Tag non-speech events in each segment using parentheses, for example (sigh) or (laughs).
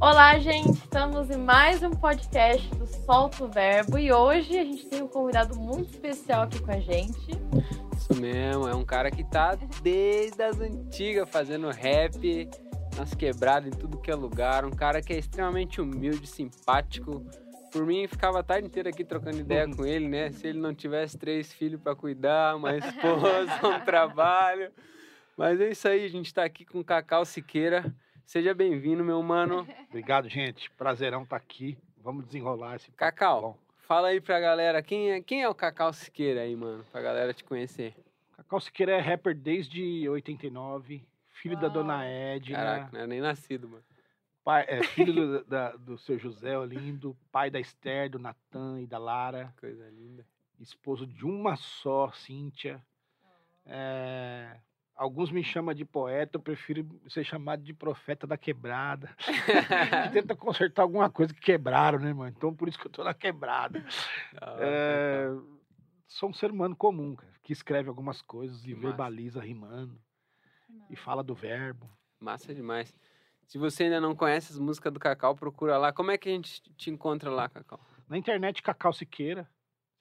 Olá, gente! Estamos em mais um podcast do Solto Verbo e hoje a gente tem um convidado muito especial aqui com a gente. Isso mesmo, é um cara que tá desde as antigas fazendo rap, nas quebradas, em tudo que é lugar. Um cara que é extremamente humilde, simpático. Por mim, ficava a tarde inteira aqui trocando ideia com ele, né? Se ele não tivesse três filhos para cuidar, uma esposa, (laughs) um trabalho. Mas é isso aí, a gente tá aqui com o Cacau Siqueira. Seja bem-vindo, meu mano. (laughs) Obrigado, gente. Prazerão estar tá aqui. Vamos desenrolar esse Cacau, Bom. fala aí pra galera, quem é, quem é o Cacau Siqueira aí, mano? Pra galera te conhecer. Cacau Siqueira é rapper desde 89, filho Uau. da dona Edna. Caraca, não é nem nascido, mano. Pai, é, filho do, (laughs) da, do seu José Olindo, pai da Esther, do Natan e da Lara. Coisa linda. Esposo de uma só, Cíntia. É, alguns me chamam de poeta, eu prefiro ser chamado de profeta da quebrada. tenta (laughs) consertar alguma coisa que quebraram, né, mano? Então por isso que eu tô na quebrada. Ah, é, sou um ser humano comum, cara, que escreve algumas coisas e verbaliza rimando. E fala do verbo. Massa demais. Se você ainda não conhece as músicas do Cacau, procura lá. Como é que a gente te encontra lá, Cacau? Na internet, Cacau Siqueira.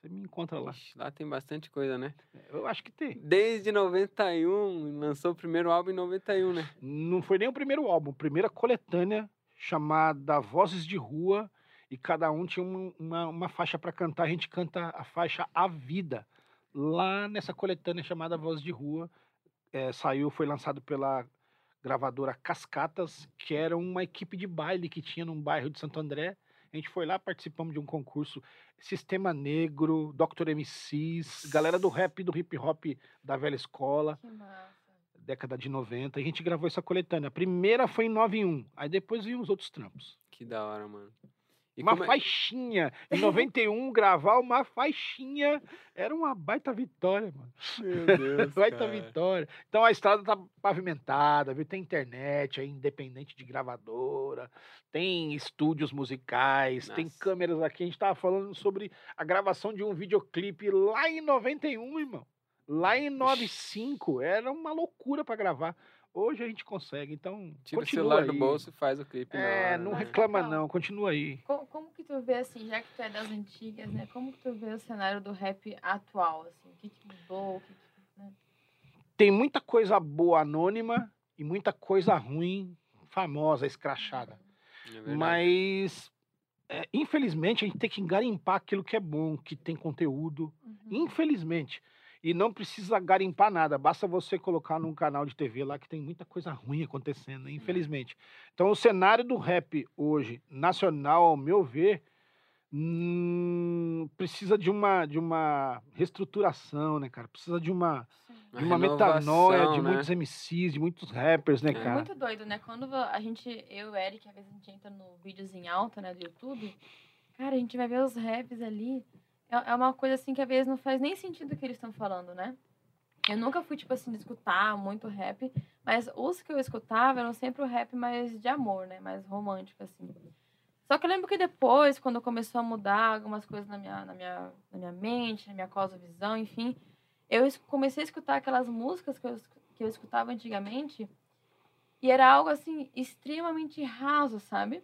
Você me encontra lá. Ixi, lá tem bastante coisa, né? Eu acho que tem. Desde 91, lançou o primeiro álbum em 91, né? Não foi nem o primeiro álbum, primeira coletânea chamada Vozes de Rua. E cada um tinha uma, uma, uma faixa para cantar. A gente canta a faixa A Vida. Lá nessa coletânea chamada Vozes de Rua. É, saiu, foi lançado pela gravadora Cascatas, que era uma equipe de baile que tinha num bairro de Santo André. A gente foi lá, participamos de um concurso Sistema Negro, Dr. MCs, galera do rap e do hip hop da velha escola. Que massa. Década de 90. A gente gravou essa coletânea. A primeira foi em 91, aí depois vinham os outros trampos. Que da hora, mano. E uma é... faixinha. Em 91, gravar uma faixinha era uma baita vitória, mano. Meu Deus. (laughs) baita cara. vitória. Então a estrada tá pavimentada, viu? Tem internet aí, independente de gravadora, tem estúdios musicais, Nossa. tem câmeras aqui. A gente tava falando sobre a gravação de um videoclipe lá em 91, irmão. Lá em 95, era uma loucura para gravar. Hoje a gente consegue, então. Tira o celular aí. do bolso e faz o clipe. É, hora, não né? reclama não, continua aí. Como, como, que tu vê, assim, já que tu é das antigas, né? Como que tu vê o cenário do rap atual, assim? O que, que mudou? O que, que né? Tem muita coisa boa anônima e muita coisa ruim, famosa, escrachada. É Mas, é, infelizmente, a gente tem que garimpar aquilo que é bom, que tem conteúdo. Uhum. Infelizmente. E não precisa garimpar nada, basta você colocar num canal de TV lá que tem muita coisa ruim acontecendo, né, infelizmente. Então, o cenário do rap hoje, nacional, ao meu ver, hum, precisa de uma, de uma reestruturação, né, cara? Precisa de uma, de uma metanoia de né? muitos MCs, de muitos rappers, né, é cara? É muito doido, né? Quando a gente, eu e o Eric, às vezes a gente entra no vídeos em alta, né, do YouTube, cara, a gente vai ver os raps ali é, é uma coisa assim que às vezes não faz nem sentido o que eles estão falando, né? Eu nunca fui, tipo assim, de escutar muito rap, mas os que eu escutava eram sempre o rap mais de amor, né? Mais romântico, assim. Só que eu lembro que depois, quando começou a mudar algumas coisas na minha, na minha, na minha mente, na minha cosmovisão, enfim, eu comecei a escutar aquelas músicas que eu, que eu escutava antigamente e era algo, assim, extremamente raso, sabe?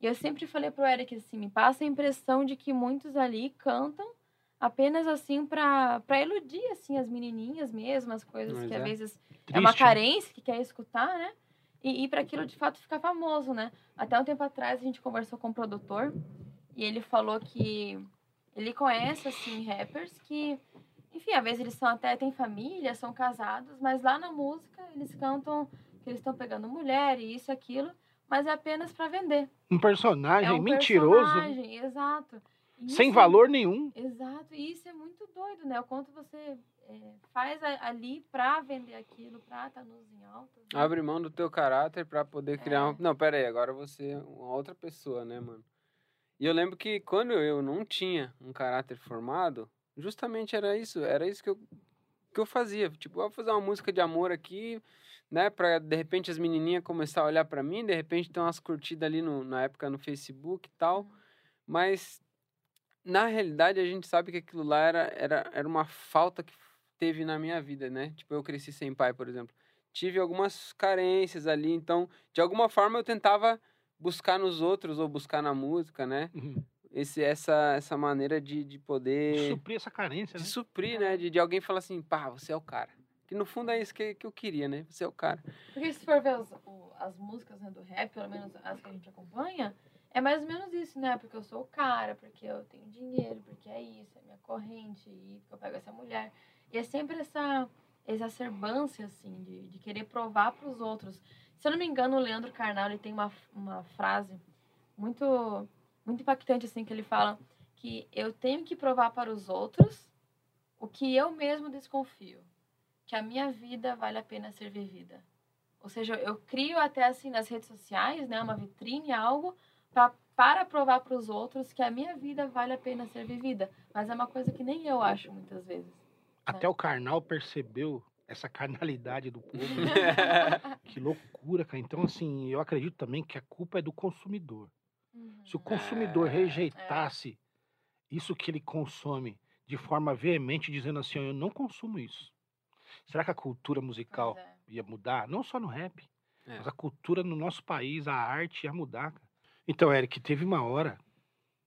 E eu sempre falei pro Eric assim, me passa a impressão de que muitos ali cantam apenas assim para iludir assim as menininhas mesmo, as coisas Mas que é. às vezes Triste. é uma carência que quer escutar, né? E, e para aquilo de fato ficar famoso, né? Até um tempo atrás a gente conversou com um produtor e ele falou que ele conhece assim rappers que enfim, às vezes eles são até têm família, são casados, mas lá na música eles cantam que eles estão pegando mulher e isso e aquilo mas é apenas para vender. Um personagem é um mentiroso. Personagem, exato. Sem valor nenhum. Exato. E isso é muito doido, né? O quanto você é, faz ali para vender aquilo, pra estar tá nos em alta. Né? Abre mão do teu caráter para poder criar é. um... Não, pera aí, agora você é uma outra pessoa, né, mano? E eu lembro que quando eu não tinha um caráter formado, justamente era isso, era isso que eu, que eu fazia. Tipo, vou fazer uma música de amor aqui, né? Pra de repente as menininhas começar a olhar para mim, de repente ter umas curtidas ali no, na época no Facebook e tal. Uhum. Mas na realidade a gente sabe que aquilo lá era, era, era uma falta que teve na minha vida, né? Tipo, eu cresci sem pai, por exemplo. Tive algumas carências ali, então, de alguma forma eu tentava buscar nos outros ou buscar na música, né? Uhum. Esse, essa, essa maneira de, de poder. Suprir essa carência, de né? suprir, né? De, de alguém falar assim, pá, você é o cara. Que no fundo é isso que, que eu queria, né? Você é o cara. Porque se for ver as, o- as músicas né, do rap, pelo menos as que a gente acompanha, é mais ou menos isso, né? Porque eu sou o cara, porque eu tenho dinheiro, porque é isso, é minha corrente, e eu pego essa mulher. E é sempre essa exacerbância, assim, de, de querer provar para os outros. Se eu não me engano, o Leandro Carnal, ele tem uma, uma frase muito, muito impactante, assim, que ele fala que eu tenho que provar para os outros o que eu mesmo desconfio. Que a minha vida vale a pena ser vivida. Ou seja, eu crio até assim nas redes sociais, né, uma vitrine, algo pra, para provar para os outros que a minha vida vale a pena ser vivida. Mas é uma coisa que nem eu acho muitas vezes. Até o Karnal percebeu essa carnalidade do povo. (laughs) que loucura, cara. Então, assim, eu acredito também que a culpa é do consumidor. Se o consumidor É, rejeitasse isso que ele consome de forma veemente, dizendo assim, eu não consumo isso. Será que a cultura musical é. ia mudar? Não só no rap, É. mas a cultura no nosso país, a arte ia mudar. cara. Então, Eric, teve uma hora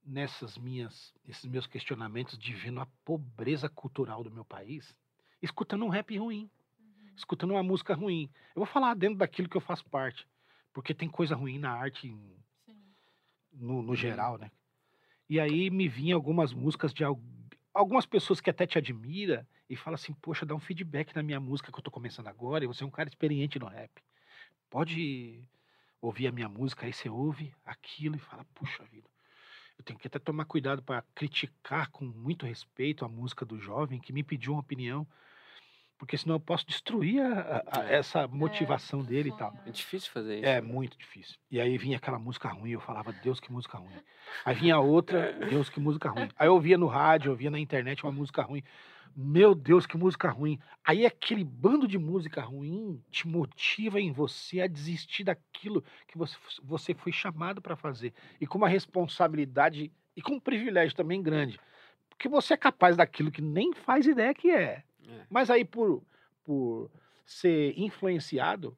nessas minhas, nesses meus questionamentos de vendo a pobreza cultural do meu país, escutando um rap ruim, Uhum. escutando uma música ruim. Eu vou falar dentro daquilo que eu faço parte, porque tem coisa ruim na arte no, no geral, né? E aí me vinha algumas músicas de algumas pessoas que até te admira e fala assim, poxa, dá um feedback na minha música que eu tô começando agora, e você é um cara experiente no rap. Pode ouvir a minha música, aí você ouve aquilo e fala, puxa vida. Eu tenho que até tomar cuidado para criticar com muito respeito a música do jovem que me pediu uma opinião, porque senão eu posso destruir a- a- a- É. essa motivação dele e tal. É difícil fazer isso. É muito difícil. E aí vinha aquela música ruim, eu falava, Deus, que música ruim. Aí vinha (laughs) outra, Deus, que música ruim. Aí eu ouvia no rádio, eu ouvia na internet uma música ruim. Meu Deus, que música ruim. Aí aquele bando de música ruim te motiva em você a desistir daquilo que você, você foi chamado para fazer. E com uma responsabilidade e com um privilégio também grande. Porque você é capaz daquilo que nem faz ideia que é. É. Mas aí, por, por ser influenciado,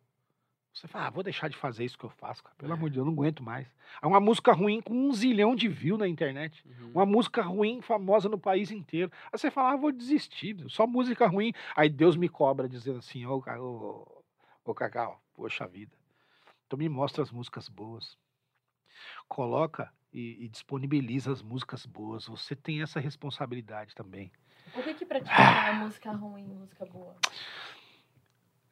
você fala, ah, vou deixar de fazer isso que eu faço, cara. Pelo É. amor de Deus, eu não aguento mais. É uma música ruim com um zilhão de views na internet. Uhum. Uma música ruim, famosa no país inteiro. Aí você fala, ah, vou desistir, só música ruim. Aí Deus me cobra dizendo assim, ô, ô, ô Cacau, poxa vida. Então me mostra as músicas boas. Coloca e, e disponibiliza as músicas boas. Você tem essa responsabilidade também. O que que pra ti é música ruim música boa?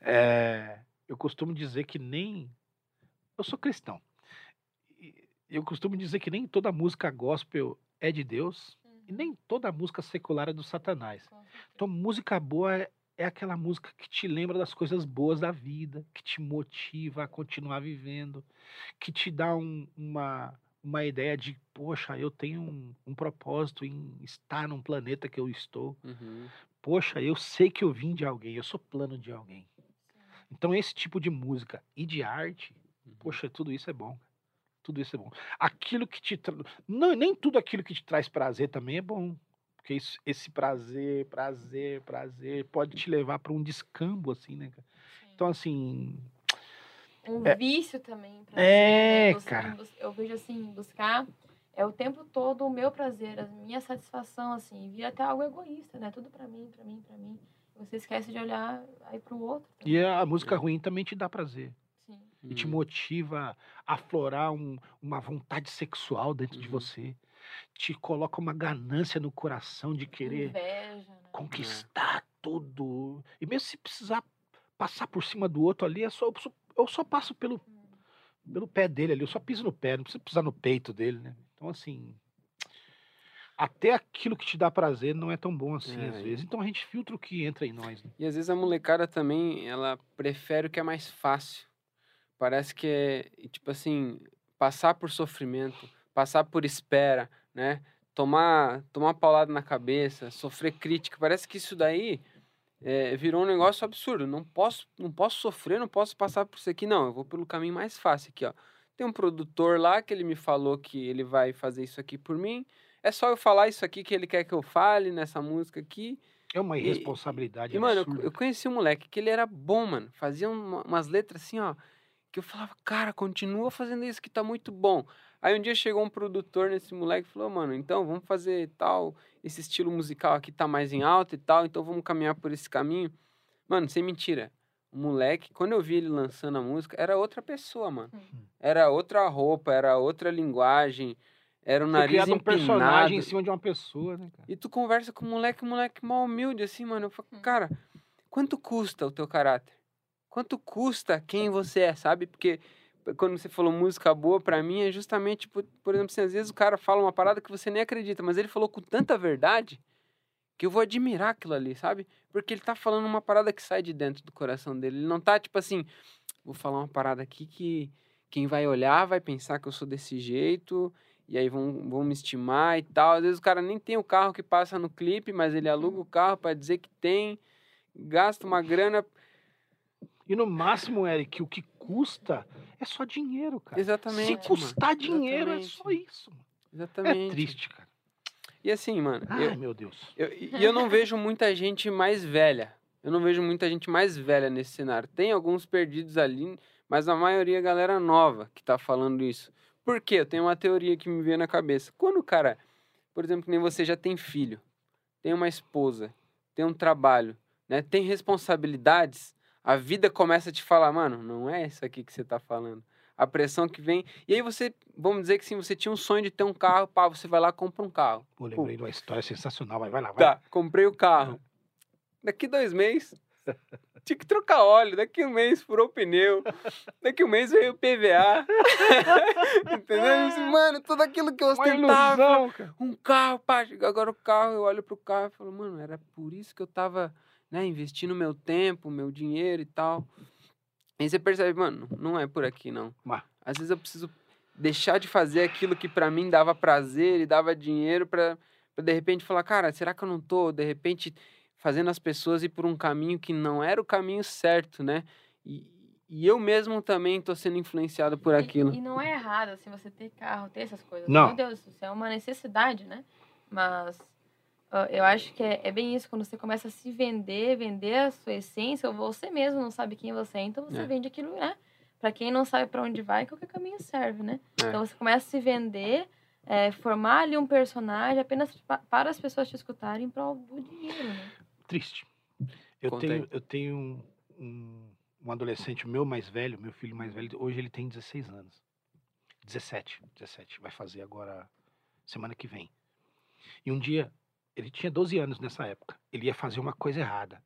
É, eu costumo dizer que nem. Eu sou cristão. Eu costumo dizer que nem toda música gospel é de Deus e nem toda música secular é do Satanás. Então, música boa é, é aquela música que te lembra das coisas boas da vida, que te motiva a continuar vivendo, que te dá um- uma, uma ideia de, poxa, eu tenho um, um propósito em estar num planeta que eu estou. Uhum. Poxa, eu sei que eu vim de alguém, eu sou plano de alguém. Então, esse tipo de música e de arte, Uhum. poxa, tudo isso é bom. Tudo isso é bom. Aquilo que te. Tra... Não, nem tudo aquilo que te traz prazer também é bom. Porque isso- esse prazer, prazer, prazer, pode te levar para um descambo, assim, né? cara? Sim. Então, assim. Um É. vício também. Pra É, você, né? Você cara. Eu vejo assim, buscar é o tempo todo o meu prazer, a minha satisfação, assim, e vira até algo egoísta, né? Tudo pra mim, pra mim, pra mim. Você esquece de olhar aí pro outro. E também. a música ruim também te dá prazer. Sim. E te Uhum. motiva a aflorar um- uma vontade sexual dentro de Uhum. você. Te coloca uma ganância no coração de querer. Inveja, né? conquistar tudo. E mesmo se precisar passar por cima do outro ali, é só, eu só- passo pelo, pelo pé dele ali, eu só piso no pé, não preciso pisar no peito dele, né? Então, assim. Até aquilo que te dá prazer não é tão bom assim, É, às vezes. Então a gente filtra o que entra em nós. Né? E às vezes a molecada também, ela prefere o que é mais fácil. Parece que é, tipo assim, passar por sofrimento, passar por espera, né? Tomar, tomar paulada na cabeça, sofrer crítica. Parece que isso daí é, virou um negócio absurdo. Não posso, não posso sofrer, não posso passar por isso aqui. Não, eu vou pelo caminho mais fácil aqui, ó. Tem um produtor lá que ele me falou que ele vai fazer isso aqui por mim. É só eu falar isso aqui que ele quer que eu fale nessa música aqui. É uma E- irresponsabilidade. E, mano, eu, eu conheci um moleque que ele era bom, mano. Fazia uma- umas letras assim, ó. que eu falava, cara, continua fazendo isso que tá muito bom. Aí um dia chegou um produtor nesse moleque e falou, mano, então vamos fazer tal, esse estilo musical aqui tá mais em alta e tal, então vamos caminhar por esse caminho. Mano, sem mentira. O moleque, quando eu vi ele lançando a música, era outra pessoa, mano. Hum. Era outra roupa, era outra linguagem, era um Foi nariz criado um personagem em empinado. cima de uma pessoa, né, cara? E tu conversa com o moleque, o moleque mal humilde, assim, mano. Eu falo, Hum. cara, quanto custa o teu caráter? Quanto custa quem você é, sabe? Porque quando você falou música boa, pra mim, é justamente, por, por exemplo, assim, às vezes o cara fala uma parada que você nem acredita, mas ele falou com tanta verdade que eu vou admirar aquilo ali, sabe? Porque ele tá falando uma parada que sai de dentro do coração dele. Ele não tá, tipo assim, vou falar uma parada aqui que quem vai olhar vai pensar que eu sou desse jeito, e aí vão, vão me estimar e tal. Às vezes o cara nem tem o carro que passa no clipe, mas ele aluga o carro pra dizer que tem, gasta uma grana. E no máximo, Eric, o que custa é só dinheiro, cara. Exatamente. Se mano. custar dinheiro, é só Exatamente. isso. mano. Exatamente. É triste, cara. E assim, mano, Ai, eu, meu Deus. eu- e eu não vejo muita gente mais velha. Eu não vejo muita gente mais velha nesse cenário. Tem alguns perdidos ali, mas a maioria é galera nova que tá falando isso. Por quê? Eu tenho uma teoria que me veio na cabeça. Quando o cara, por exemplo, que nem você já tem filho, tem uma esposa, tem um trabalho, né? Tem responsabilidades, a vida começa a te falar, mano, não é isso aqui que você tá falando. A pressão que vem. E aí você, vamos dizer que sim, você tinha um sonho de ter um carro, pá, você vai lá e compra um carro. Pô, lembrei de uma história sensacional. Vai, vai lá, vai. Tá, comprei o carro. Daqui dois meses, (laughs) tinha que trocar óleo. Daqui um mês, furou o pneu. Daqui um mês veio o PVA. (laughs) Entendeu? Mano, tudo aquilo que eu ostentava. ilusão, cara. Um carro, pá. Agora o carro, eu olho pro carro e falo, mano, era por isso que eu tava, né, investindo meu tempo, meu dinheiro e tal. Aí você percebe, mano, não é por aqui, não. Mas- Às vezes eu preciso deixar de fazer aquilo que pra mim dava prazer e dava dinheiro pra, pra de repente falar, cara, será que eu não tô, de repente, fazendo as pessoas ir por um caminho que não era o caminho certo, né? E, e eu mesmo também tô sendo influenciado por E- aquilo. E, não é errado, assim, você ter carro, ter essas coisas. Não. Meu Deus, isso é uma necessidade, né? Mas eu acho que é, é bem isso, quando você começa a se vender, vender a sua essência, ou você mesmo não sabe quem você é, então você É. vende aquilo, né? Pra quem não sabe pra onde vai, qualquer caminho serve, né? É. Então você começa a se vender, é, formar ali um personagem apenas pa- para as pessoas te escutarem em prol do dinheiro, né? Triste. Eu tenho, eu tenho um, um, um adolescente, o meu mais velho, meu filho mais velho, hoje ele tem 16 anos. 17, 17. Vai fazer agora semana que vem. E um dia, ele tinha 12 anos nessa época. Ele ia fazer uma coisa errada.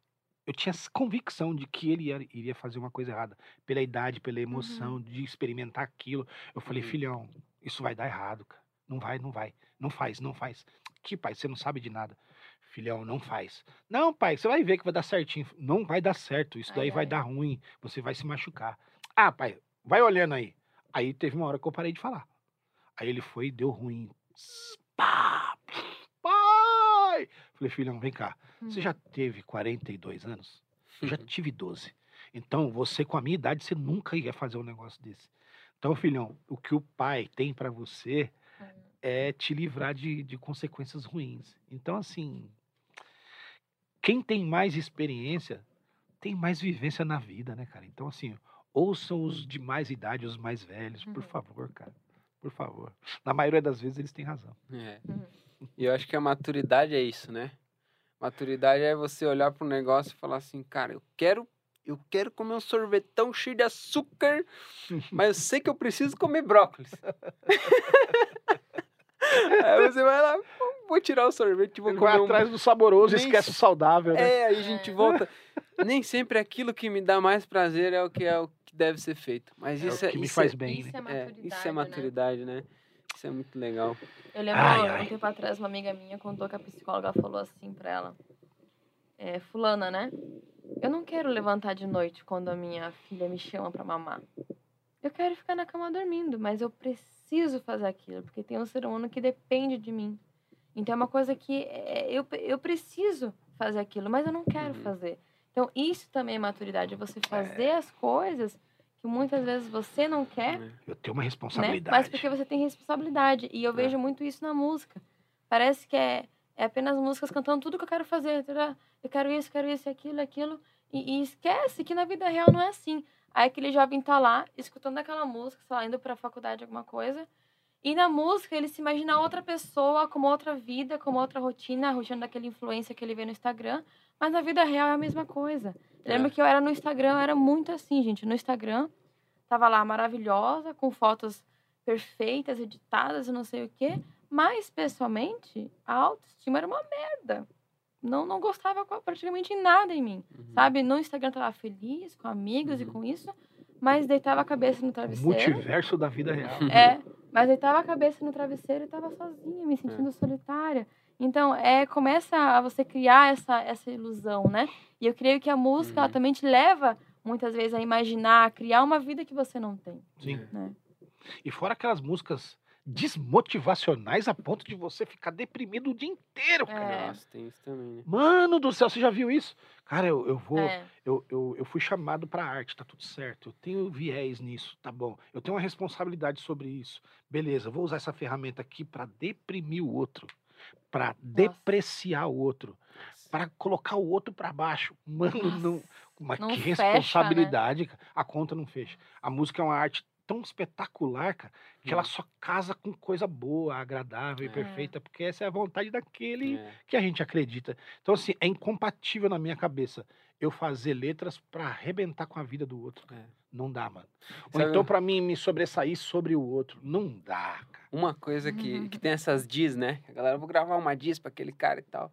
Eu tinha convicção de que ele ia- iria fazer uma coisa errada. Pela idade, pela emoção de experimentar aquilo. Eu falei, Uhum. filhão, isso vai dar errado, cara. Não vai, não vai. Não faz, não faz. Que pai, você não sabe de nada. Filhão, não faz. Não, pai, você vai ver que vai dar certinho. Não vai dar certo. Isso daí Ai, vai ai. dar ruim. Você vai se machucar. Ah, pai, vai olhando aí. Aí teve uma hora que eu parei de falar. Aí ele foi e deu ruim. Falei, filhão, vem cá. Você já teve 42 anos? Eu já tive 12. Então, você com a minha idade, você nunca ia fazer um negócio desse. Então, filhão, o que o pai tem pra você Hum. é te livrar de, de consequências ruins. Então, assim, quem tem mais experiência tem mais vivência na vida, né, cara? Então, assim, ouçam os de mais idade, os mais velhos, por Uhum. favor, cara. Por favor. Na maioria das vezes eles têm razão. É. Uhum. (laughs) E eu acho que a maturidade é isso, né? Maturidade é você olhar para um negócio e falar assim, cara, eu quero, eu quero comer um sorvetão cheio de açúcar, (laughs) mas eu sei que eu preciso comer brócolis. (laughs) Aí você vai lá, vou tirar o sorvete, vou Ele vai comer um... atrás do saboroso, Nem esquece o saudável, né? É, aí a gente É. volta. Nem sempre aquilo que me dá mais prazer é o que é o que deve ser feito. Mas É isso o é, que me isso faz é, bem, Isso né? é é, maturidade, isso é né? maturidade, né? Isso é muito legal. Eu lembro, Ai, ai. um tempo atrás, uma amiga minha contou que a psicóloga falou assim pra ela. É, fulana, né? Eu não quero levantar de noite quando a minha filha me chama pra mamar. Eu quero ficar na cama dormindo, mas eu preciso fazer aquilo, porque tem um ser humano que depende de mim. Então é uma coisa que é, eu, eu preciso fazer aquilo, mas eu não quero Uhum. fazer. Então isso também é maturidade, é você fazer as coisas que muitas vezes você não quer, né? Eu tenho uma né? responsabilidade. Mas porque você tem responsabilidade. E eu É. vejo muito isso na música. Parece que é, é apenas músicas cantando tudo que eu quero fazer. Eu quero isso, quero isso, aquilo, aquilo. E, e esquece que na vida real não é assim. Aí aquele jovem tá lá, escutando aquela música, sei lá, indo pra faculdade, alguma coisa. E na música ele se imagina outra pessoa, com outra vida, com outra rotina, a rotina daquela influência que ele vê no Instagram. Mas na vida real é a mesma coisa. É. lembro que eu era no Instagram, eu era muito assim, gente. No Instagram, tava lá maravilhosa, com fotos perfeitas, editadas, e não sei o quê. Mas, pessoalmente, a autoestima era uma merda. Não, não gostava praticamente nada em mim. Uhum. Sabe? No Instagram tava feliz, com amigos e Uhum. com isso. Mas deitava a cabeça no travesseiro. Multiverso da vida real. É, mas deitava a cabeça no travesseiro e tava sozinha, me sentindo solitária. Então, é, começa a você criar essa, essa ilusão, né? E eu creio que a música, ela Uhum. também te leva, muitas vezes, a imaginar, a criar uma vida que você não tem, Sim. né? E fora aquelas músicas desmotivacionais a ponto de você ficar deprimido o dia inteiro, cara. É. Nossa, tem isso também, né? Mano do céu, você já viu isso? Cara, eu, eu vou. É, Eu, eu, eu fui chamado pra arte, tá tudo certo. Eu tenho viés nisso, tá bom. Eu tenho uma responsabilidade sobre isso. Beleza, vou usar essa ferramenta aqui pra deprimir o outro, pra depreciar o outro, pra colocar o outro pra baixo. (laughs) Mano, não. Mas Não que fecha, né? responsabilidade, cara. A conta não fecha. A música é uma arte tão espetacular, cara, que ela Hum. só casa com coisa boa, agradável e É. perfeita, porque essa é a vontade daquele É. que a gente acredita. Então, assim, é incompatível na minha cabeça eu fazer letras pra arrebentar com a vida do outro. É. Não dá, mano. Ou Sabe- então, pra mim, me sobressair sobre o outro. Não dá, cara. Uma coisa que, Uhum. que tem essas diz, né? A galera, vou gravar uma diz pra aquele cara e tal.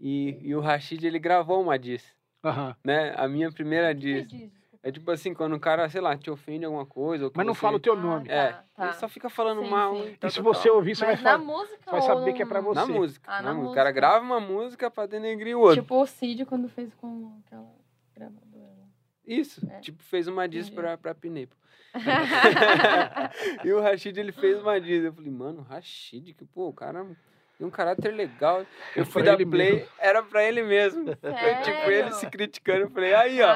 E, e o Rashid, ele gravou uma diz, Aham. né? A minha primeira que diz. É tipo assim, quando o cara, sei lá, te ofende alguma coisa. Ou que Mas não você- fala o teu Ah, nome. tá, É, tá. ele só fica falando Sim, mal. sim. e E tal, se tal, você ouvir, você vai Mas na falar. música vai ou saber que é pra você. Na música. Ah, na na música. O cara grava uma música pra denegrir o outro. Tipo o Cid quando fez com aquela gravadora. Isso. É. Tipo, fez uma diz pra, pra Pinepo. (laughs) (laughs) e o Rashid, ele fez uma diz. Eu falei, mano, Rashid, que, pô, o cara tem um caráter legal. Eu É fui pra dar play, mesmo. era pra ele mesmo. (laughs) Foi tipo ele se criticando. Eu falei, aí, ó,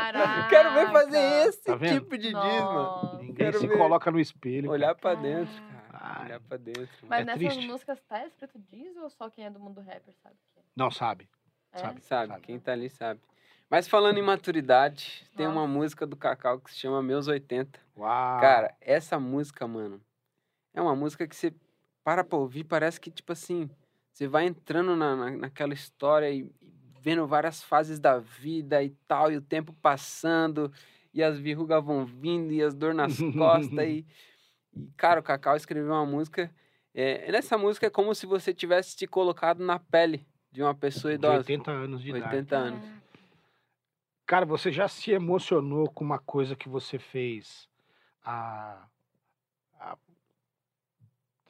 quero ver fazer Caraca. esse Tá tipo de diz, mano. Nossa. Ninguém Quero se ver. coloca no espelho. cara. Olhar pra dentro, Caraca. cara. Ai. Olhar pra dentro. Mas É nessas triste. músicas tá escrito diz ou só quem é do mundo rapper sabe que é? Não sabe. É? Sabe. Sabe, quem tá ali sabe. Mas falando em maturidade, tem uma música do Cacau que se chama Meus 80. Uau. Cara, essa música, mano, é uma música que você para pra ouvir, parece que, tipo assim, você vai entrando na, na- naquela história e, e vendo várias fases da vida e tal, e o tempo passando, e as verrugas vão vindo, e as dor nas costas, e, (laughs) e, cara, o Cacau escreveu uma música, é, nessa música é como se você tivesse te colocado na pele de uma pessoa de idosa. 80 anos de idade. 80 anos. Cara, você já se emocionou com uma coisa que você fez há, há,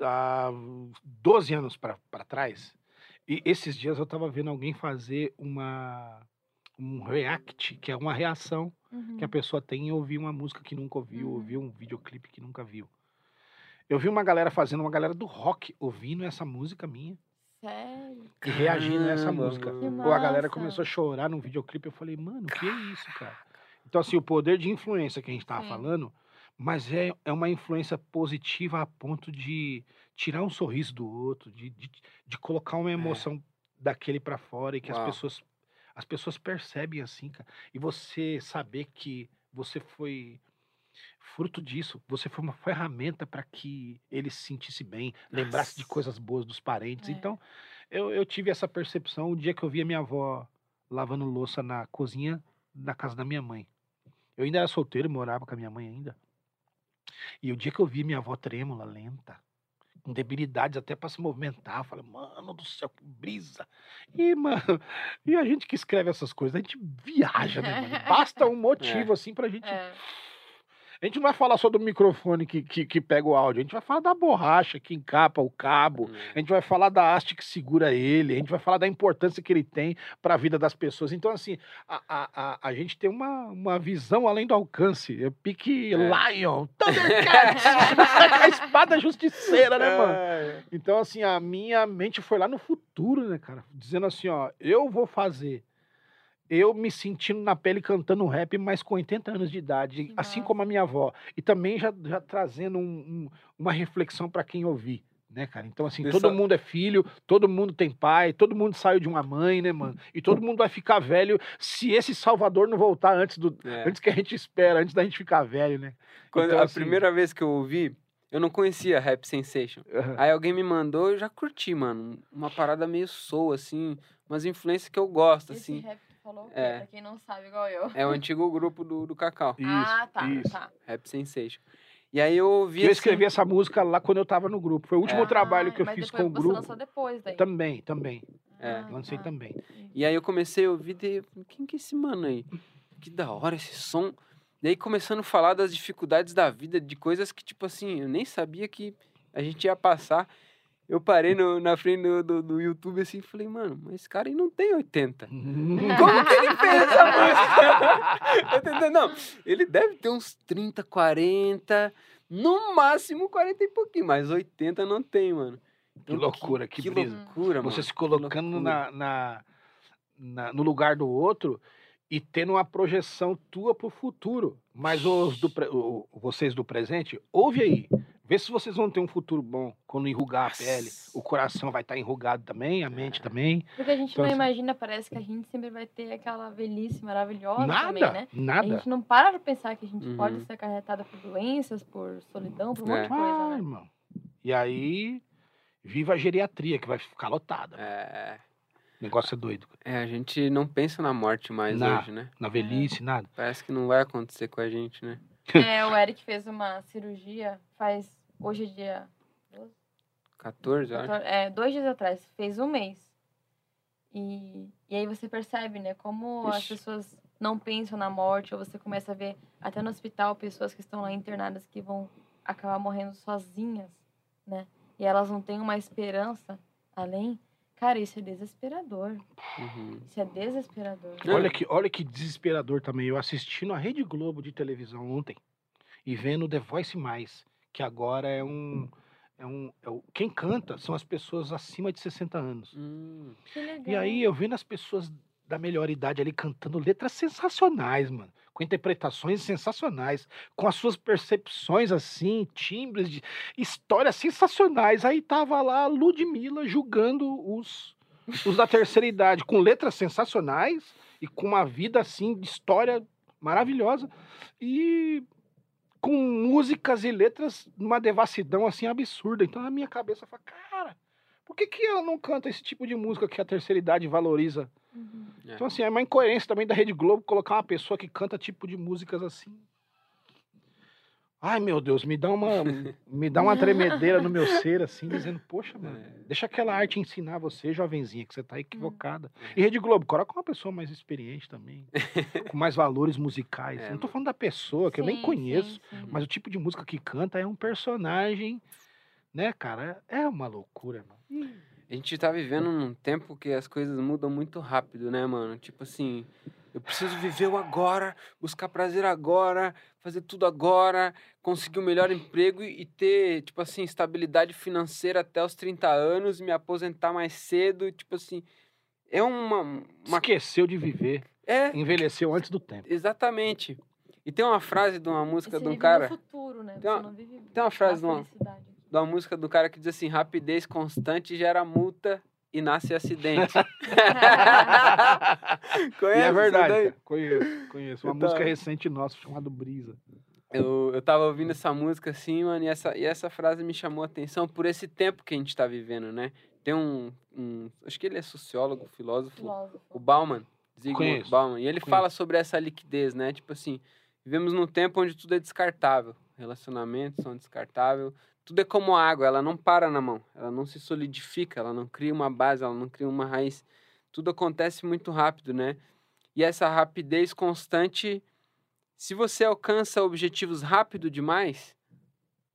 há 12 anos pra pra trás? E esses dias eu tava vendo alguém fazer uma um react, que é uma reação Uhum. que a pessoa tem em ouvir uma música que nunca ouviu, Uhum. ouvir um videoclipe que nunca viu. Eu vi uma galera fazendo, uma galera do rock ouvindo essa música minha Sério? e reagindo a essa música. Ou a galera começou a chorar num videoclipe. Eu falei, mano, que é isso, cara? Então, assim, o poder de influência que a gente tava Sim. falando, mas é, é uma influência positiva a ponto de tirar um sorriso do outro, de, de, de colocar uma emoção daquele pra fora e que as Uau. pessoas as pessoas percebem assim, cara. E você saber que você foi fruto disso, você foi uma ferramenta para que ele se sentisse bem, lembrasse de Nossa. coisas boas dos parentes. É. Então, eu, eu tive essa percepção o dia que eu vi a minha avó lavando louça na cozinha da casa da minha mãe. Eu ainda era solteiro, morava com a minha mãe ainda. E o dia que eu vi minha avó trêmula, lenta, com debilidades até para se movimentar, eu falei, mano do céu, que brisa. E, (laughs) mano, e a gente que escreve essas coisas, a gente viaja, né, mano? Basta um (laughs) motivo, assim, pra gente É. a gente não vai falar só do microfone que, que, que pega o áudio, a gente vai falar da borracha que encapa o cabo, a gente vai falar da haste que segura ele, a gente vai falar da importância que ele tem para a vida das pessoas. Então, assim, a, a, a, a gente tem uma, uma visão além do alcance. É pique É. Lion, Thundercats, (laughs) a espada justiceira, né, mano? É. Então, assim, a minha mente foi lá no futuro, né, cara? Dizendo assim, ó, eu vou fazer. Eu me sentindo na pele cantando um rap, mas com 80 anos de idade, Que assim como a minha avó. E também já, já trazendo um- um- uma reflexão para quem ouvir, Né, cara? Então, assim, todo mundo é filho, todo mundo tem pai, todo mundo saiu de uma mãe, né, mano? E todo (laughs) mundo vai ficar velho se esse Salvador não voltar antes do. É. Antes que a gente espera, antes da gente ficar velho, né? Quando, Então, a assim- primeira vez que eu ouvi, eu não conhecia Rap Sensation. Aí alguém me mandou, eu já curti, mano. Uma parada meio soul, assim, umas influências que eu gosto, Esse assim. rap É. pra quem não sabe, igual eu. É o antigo grupo do, do Cacau, Isso, ah, tá, isso. tá. Rap Sensation. E aí eu ouvi Eu assim, escrevi essa música lá quando eu tava no grupo. Foi o último É. trabalho que eu mas fiz depois com o você grupo. lançou depois daí. Também, também. É. Ah, Lancei tá. também. E aí eu comecei a ouvir, daí falei, quem que é esse mano aí? Que da hora esse som. Daí começando a falar das dificuldades da vida, de coisas que, tipo assim, eu nem sabia que a gente ia passar. Eu parei no- na frente do, do, do YouTube assim e falei, mano, mas esse cara aí não tem 80. (laughs) Como que ele fez essa música? (laughs) Entendeu? Não, ele deve ter uns 30, 40, no máximo 40 e pouquinho, mas 80 não tem, mano. Que loucura, que que brisa. loucura, mano. Você se que colocando na, na- na- no lugar do outro e tendo uma projeção tua pro futuro. Mas os do o- vocês do presente, ouve aí. Vê se vocês vão ter um futuro bom quando enrugar a pele. O coração vai estar enrugado também, a mente É. também. Porque a gente Então, não assim- imagina, parece que a gente sempre vai ter aquela velhice maravilhosa Nada, também, né? A nada. gente não para pra pensar que a gente Uhum. pode ser acarretada por doenças, por solidão, por um monte É. de coisa, Ah, né? irmão. E aí, viva a geriatria, que vai ficar lotada. É, O negócio é doido. é, a gente não pensa na morte mais Na- hoje, né? Na velhice, nada. Parece que não vai acontecer com a gente, né? (laughs) É, o Eric fez uma cirurgia faz. Hoje é dia. 14, eu acho. É, dois dias atrás, fez um mês. E, e aí você percebe, né, como as Ixi. pessoas não pensam na morte, ou você começa a ver até no hospital pessoas que estão lá internadas que vão acabar morrendo sozinhas, né? E elas não têm uma esperança além. Cara, isso é desesperador. Uhum. Isso é desesperador. Olha que, olha que desesperador também. Eu assistindo a Rede Globo de televisão ontem e vendo The Voice Mais, que agora é um. É um é o, quem canta são as pessoas acima de 60 anos. Hum, Que legal. E aí eu vendo as pessoas da melhor idade ali cantando letras sensacionais, mano. Com interpretações sensacionais, com as suas percepções assim, timbres de histórias sensacionais. Aí tava lá a Ludmilla julgando os, os da terceira idade, com letras sensacionais e com uma vida assim de história maravilhosa e com músicas e letras numa devassidão assim absurda. Então na minha cabeça fala, cara, por que, que ela não canta esse tipo de música que a terceira idade valoriza? Uhum. é. Então, assim, é uma incoerência também da Rede Globo colocar uma pessoa que canta tipo de músicas assim. Ai, meu Deus, me dá uma, (laughs) me dá uma tremedeira no meu ser, assim, dizendo, poxa, mano, É. deixa aquela arte ensinar você, jovenzinha, que você tá equivocada. É. E Rede Globo, coloca uma pessoa mais experiente também, (laughs) com mais valores musicais. É, não tô mano. falando da pessoa, que eu nem Sim, conheço, sim, sim. mas o tipo de música que canta é um personagem, né, cara? É uma loucura, mano. A gente tá vivendo num tempo que as coisas mudam muito rápido, né, mano? Tipo assim, eu preciso viver o agora, buscar prazer agora, fazer tudo agora, conseguir o melhor emprego e ter, tipo assim, estabilidade financeira até os 30 anos, me aposentar mais cedo, tipo assim, é uma, uma Esqueceu de viver, é envelheceu antes do tempo. exatamente. E tem uma frase de uma música de um cara, no futuro, né? Tem Você uma- não vive tem uma frase de uma- felicidade. De uma música do cara que diz assim, rapidez constante gera multa e nasce acidente. (laughs) E Conhece é verdade. Conheço, conheço. Uma Eu música recente nossa chamada Brisa. Eu, eu tava ouvindo essa música assim, mano, e essa, e essa frase me chamou a atenção por esse tempo que a gente tá vivendo, né? Tem um, um acho que ele é sociólogo, filósofo, Filósofo. o Bauman, Zygmunt Conheço, Bauman, e ele conheço. fala sobre essa liquidez, né? Tipo assim, vivemos num tempo onde tudo é descartável, relacionamentos são descartáveis, tudo é como água, ela não para na mão, ela não se solidifica, ela não cria uma base, ela não cria uma raiz. Tudo acontece muito rápido, né? E essa rapidez constante, se você alcança objetivos rápido demais,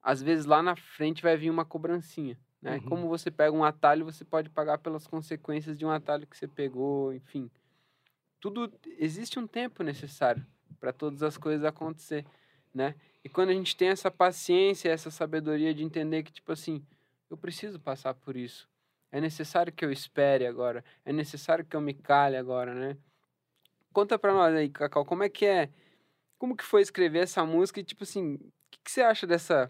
às vezes lá na frente vai vir uma cobrancinha, né? Uhum. Como você pega um atalho, você pode pagar pelas consequências de um atalho que você pegou, enfim. Tudo existe um tempo necessário para todas as coisas acontecer, né? E quando a gente tem essa paciência, essa sabedoria de entender que tipo assim, eu preciso passar por isso. É necessário que eu espere agora, é necessário que eu me cale agora, né? Conta pra nós aí, Cacau, como é que é? Como que foi escrever essa música e tipo assim, o que, que você acha dessa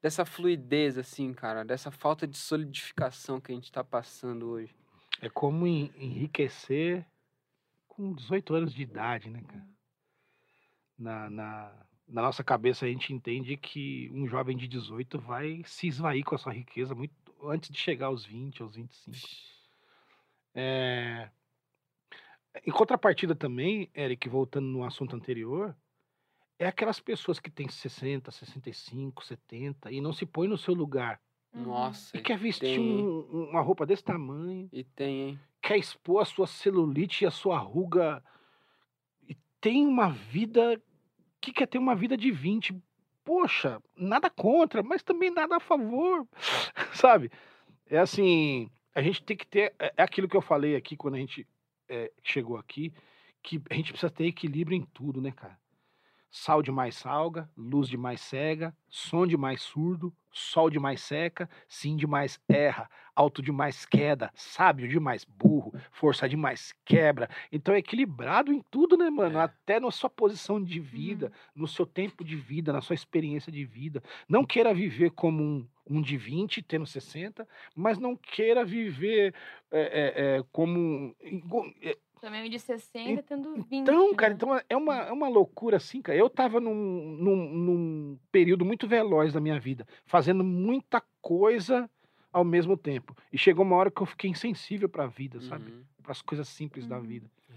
dessa fluidez, assim, cara, dessa falta de solidificação que a gente tá passando hoje. É como en- enriquecer com 18 anos de idade, né, cara? Na, na, na nossa cabeça a gente entende que um jovem de 18 vai se esvair com a sua riqueza muito antes de chegar aos 20, aos 25. É... Em contrapartida também, Eric, voltando no assunto anterior, é aquelas pessoas que têm 60, 65, 70 e não se põe no seu lugar. Uhum. Nossa, E quer vestir um- uma roupa desse tamanho, E tem, hein? quer expor a sua celulite e a sua ruga e tem uma vida que quer ter uma vida de 20. Poxa, nada contra, mas também nada a favor, (laughs) sabe? É assim, a gente tem que ter, é é aquilo que eu falei aqui quando a gente é, chegou aqui, que a gente precisa ter equilíbrio em tudo, né, cara? Sal demais salga, luz demais cega, som demais surdo, sol demais seca, sim demais erra, alto demais queda, sábio demais burro, força demais quebra. Então é equilibrado em tudo, né, mano? É. Até na sua posição de vida, no seu tempo de vida, na sua experiência de vida. Não queira viver como um, um de 20, tendo 60, mas não queira viver é, é, como. um- Também de 60 tendo 20. então, cara, né? então é uma, é uma loucura assim, cara. Eu tava num, num, num período muito veloz da minha vida, fazendo muita coisa ao mesmo tempo. E chegou uma hora que eu fiquei insensível pra vida, sabe? Uhum. Para as coisas simples da Uhum. vida. É.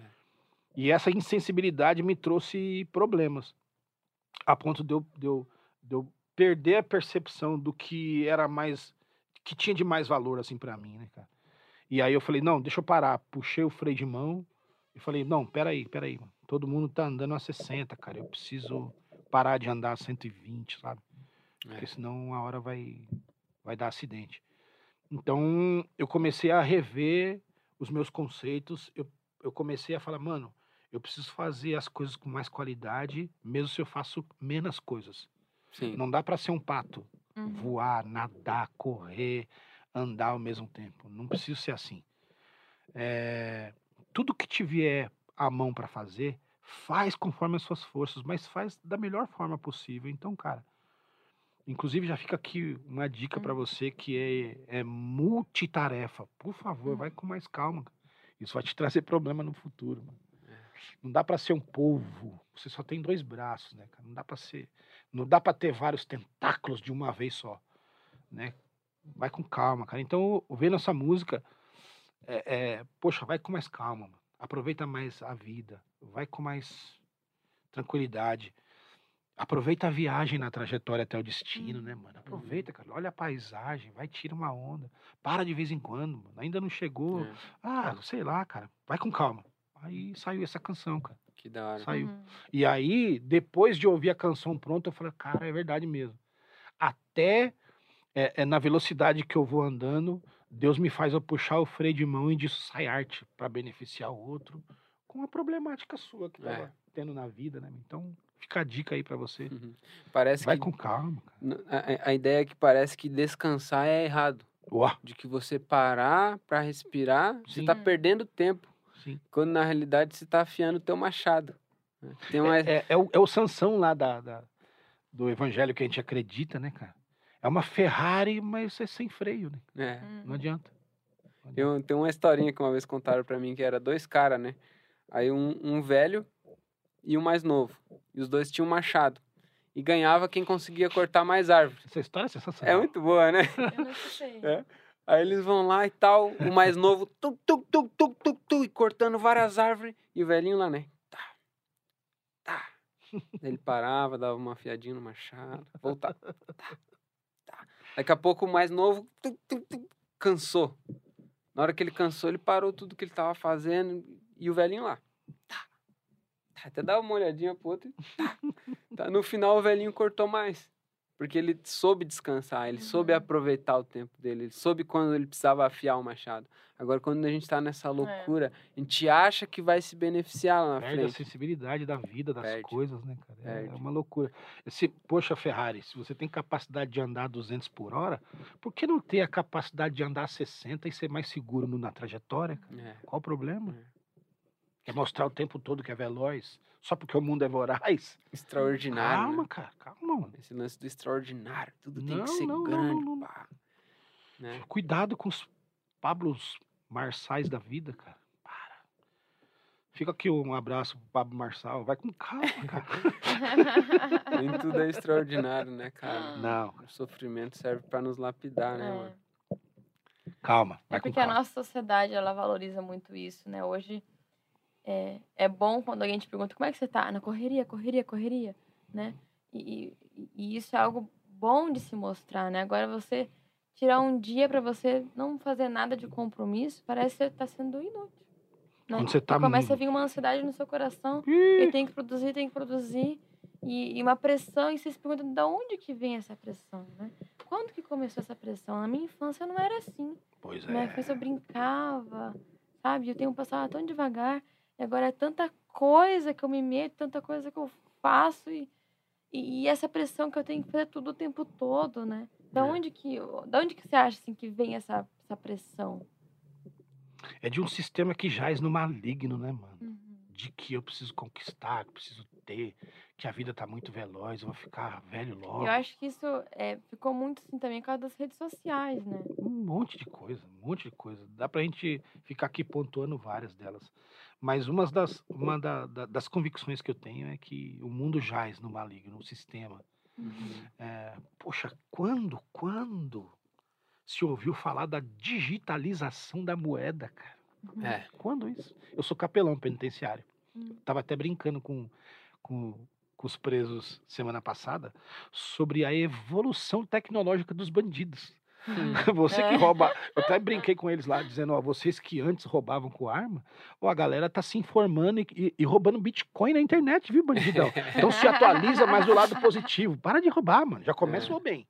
E essa insensibilidade me trouxe problemas. A ponto de eu, de eu, de eu perder a percepção do que era mais. que tinha de mais valor, assim, pra mim, né, cara? E aí eu falei, não, deixa eu parar. Puxei o freio de mão e falei, não, peraí, peraí. mano. Todo mundo tá andando a 60, cara. Eu preciso parar de andar a 120, sabe? Porque É. senão uma hora vai, vai dar acidente. Então, eu comecei a rever os meus conceitos. Eu, eu comecei a falar, mano, eu preciso fazer as coisas com mais qualidade, mesmo se eu faço menos coisas. Sim. Não dá pra ser um pato, Uhum. voar, nadar, correr, andar ao mesmo tempo. Não preciso ser assim. É, tudo que te vier à mão pra fazer, faz conforme as suas forças, mas faz da melhor forma possível. Então, cara, inclusive já fica aqui uma dica pra Hum. você que é, é multitarefa. Por favor, vai com mais calma. Isso vai te (laughs) trazer problema no futuro. mano. Não dá pra ser um polvo. Você só tem dois braços, né, cara? Não dá pra ser, não dá para ter vários tentáculos de uma vez só, né? Vai com calma, cara. Então, vendo essa música, é, é, poxa, vai com mais calma, mano. Aproveita mais a vida, vai com mais tranquilidade. Aproveita a viagem na trajetória até o destino, né, mano? Aproveita, cara. Olha a paisagem, vai tira uma onda. Para de vez em quando, mano. Ainda não chegou. É, Ah, sei lá, cara. Vai com calma. Aí saiu essa canção, cara. que da hora. Saiu. Uhum. E aí, depois de ouvir a canção pronta, eu falei, cara, é verdade mesmo. Até é, é na velocidade que eu vou andando, Deus me faz eu puxar o freio de mão e disso sai arte para beneficiar o outro com a problemática sua que tava É. tendo na vida, né? Então, fica a dica aí para você. Uhum. Parece Vai que com calma, a, a ideia é que parece que descansar é errado. Ó, De que você parar pra respirar, você Sim. tá Hum. perdendo tempo. sim. Quando na realidade você tá afiando o teu machado. né? Uma. É, é, é o, é o Sansão lá da, da- do evangelho que a gente acredita, né, cara? É uma Ferrari, mas é sem freio, né? é. Uhum. Não adianta. Não Tem, adianta. um- tem uma historinha que uma vez contaram pra mim que era dois caras, né? Aí um, um velho e um mais novo. E os dois tinham um machado. E ganhava quem conseguia cortar mais árvore. Essa história é sensacional. É muito boa, né? Eu não escutei. (laughs) É. Aí eles vão lá e tal, o mais novo, tuk, tuk, tuk, tuk, tuk, tuk, e cortando várias árvores, e o velhinho lá, né? Tá, tá. Ele parava, dava uma afiadinha no machado, voltava. Tá. Daqui a pouco o mais novo cansou. Na hora que ele cansou, ele parou tudo que ele tava fazendo, e o velhinho lá. Tá, tá. Até dava uma olhadinha pro outro, tá. tá. No final, o velhinho cortou mais. Porque ele soube descansar, ele soube Uhum. aproveitar o tempo dele, ele soube quando ele precisava afiar o machado. Agora, quando a gente tá nessa loucura, a gente acha que vai se beneficiar lá na Perde a frente. sensibilidade da vida, das Perde. coisas, né, cara? É- É uma loucura. Se, poxa, Ferrari, se você tem capacidade de andar 200 por hora, por que não ter a capacidade de andar 60 e ser mais seguro no- na trajetória? cara? É, Qual o problema? Quer mostrar o tempo todo que é veloz, só porque o mundo é voraz. Extraordinário. Calma, né? cara, mano. Esse lance do extraordinário. Tudo tem Não, que ser não, não, grande. não, não. pá. Né? Cuidado com os Pablos Marçais da vida, cara. Para. Fica aqui um abraço pro Pablo Marçal. Vai com calma, cara. (laughs) Nem tudo é extraordinário, né, cara? Não, O sofrimento serve pra nos lapidar, né, É. mano? calma. É Vai com porque a calma. nossa sociedade, ela valoriza muito isso, né? Hoje é, é bom quando alguém te pergunta como é que você tá? Na correria, correria, correria, né? E, e- isso é algo bom de se mostrar, né? Agora você tirar um dia pra você não fazer nada de compromisso, parece que você tá sendo inútil. Né? Quando você tá começa a vir uma ansiedade no seu coração, Ih, eu tenho que produzir, tenho que produzir. E, e uma pressão, e você se pergunta de onde que vem essa pressão, né? Quando que começou essa pressão? Na minha infância não era assim. Pois Na minha é. infância eu brincava, sabe? O tempo passava tão devagar. E agora é tanta coisa que eu me meto, tanta coisa que eu faço. E, e, e essa pressão que eu tenho que fazer tudo o tempo todo, né? Da É. onde que, da onde que você acha assim, que vem essa, essa pressão? É de um sistema que jaz no maligno, né, mano? Uhum. De que eu preciso conquistar, que eu preciso ter, que a vida tá muito veloz, eu vou ficar velho logo. Eu acho que isso é, ficou muito assim também por causa das redes sociais, né? Um monte de coisa, um monte de coisa. Dá pra gente ficar aqui pontuando várias delas. Mas uma das, uma da- da- das convicções que eu tenho é que o mundo jaz no maligno, no sistema. É, poxa, quando, quando se ouviu falar da digitalização da moeda, cara? Uhum. É. Quando isso? Eu sou capelão penitenciário. Hum. Tava até brincando com, com, com os presos semana passada sobre a evolução tecnológica dos bandidos. Uhum. (laughs) Você que É. rouba. Eu até brinquei com eles lá, dizendo, ó, vocês que antes roubavam com arma, ó, a galera tá se informando e, e- e roubando Bitcoin na internet, viu, bandidão? Então se atualiza mais do lado (laughs) positivo. Para de roubar, mano. Já começou bem.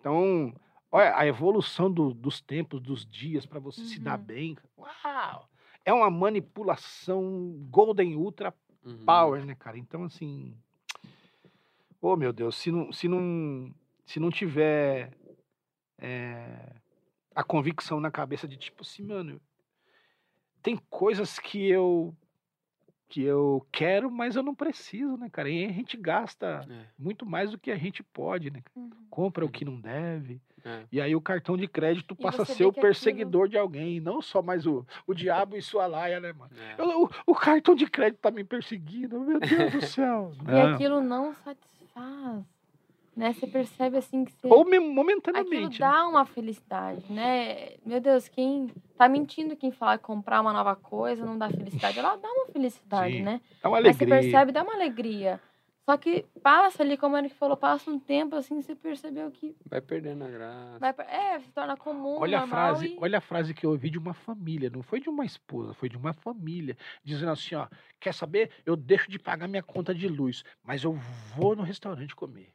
Então, olha, a evolução do- dos tempos, dos dias, para você se dar Uhum. bem. Uau! É uma manipulação Golden Ultra Uhum. Power, né, cara? Então, assim. Ô, meu Deus, se não, se não, se não tiver é, a convicção na cabeça de tipo assim, mano, tem coisas que eu que eu quero, mas eu não preciso, né, cara? E a gente gasta É, muito mais do que a gente pode, né? Uhum. Compra o que não deve. é. E aí o cartão de crédito E passa a ser o que aquilo- perseguidor de alguém, não só mais o, o diabo e sua laia, né, mano? É. Eu- o, o cartão de crédito tá me perseguindo, meu Deus do (laughs) céu. E Não. aquilo não satisfaz. Né? Você percebe assim que você. Ou me- Aquilo momentaneamente. né? dá uma felicidade, né? Meu Deus, quem tá mentindo quem fala que comprar uma nova coisa não dá felicidade. Ela dá uma felicidade, Sim, né? Dá uma Mas você alegria. percebe, dá uma alegria. Só que passa ali, como a Eric falou, passa um tempo assim, você percebeu que Vai perdendo a graça. vai é, se torna comum, Olha a, frase, e... olha a frase que eu ouvi de uma família, não foi de uma esposa, foi de uma família, dizendo assim, ó, quer saber? Eu deixo de pagar minha conta de luz, mas eu vou no restaurante comer.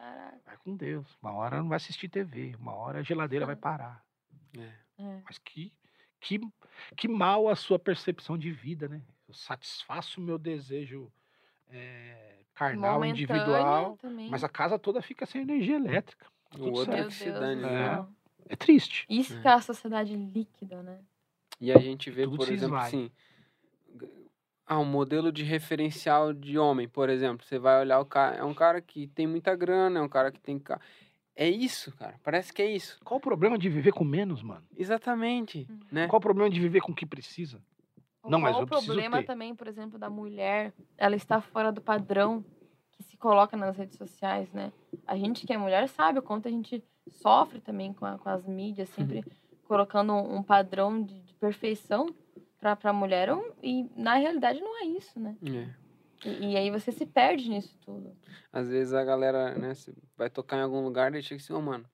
Caraca, vai com Deus. Uma hora não vai assistir TV, uma hora a geladeira vai parar. É. é. Mas que, que, que mal a sua percepção de vida, né? Eu satisfaço o meu desejo é, carnal, Momentânea individual, também. mas a casa toda fica sem energia elétrica. O outro. Meu que se dane, né? É. É triste. Isso É. que é a sociedade líquida, né? E a gente vê, Tudo por exemplo, esvai. assim. Ah, um modelo de referencial de homem, por exemplo. Você vai olhar o cara. É um cara que tem muita grana, é um cara que tem. É isso, cara. Parece que é isso. Qual o problema de viver com menos, mano? Exatamente. Uhum. Né? Qual o problema de viver com o que precisa? Não, mas Qual eu o problema ter. também, por exemplo, da mulher, ela está fora do padrão que se coloca nas redes sociais, né? A gente que é mulher sabe o quanto a gente sofre também com, a- com as mídias, sempre colocando um, um padrão de, de perfeição para a mulher, um- e na realidade não é isso, né? É. E, e aí você se perde nisso tudo. Às vezes a galera, né, você vai tocar em algum lugar e chega assim, ô, mano,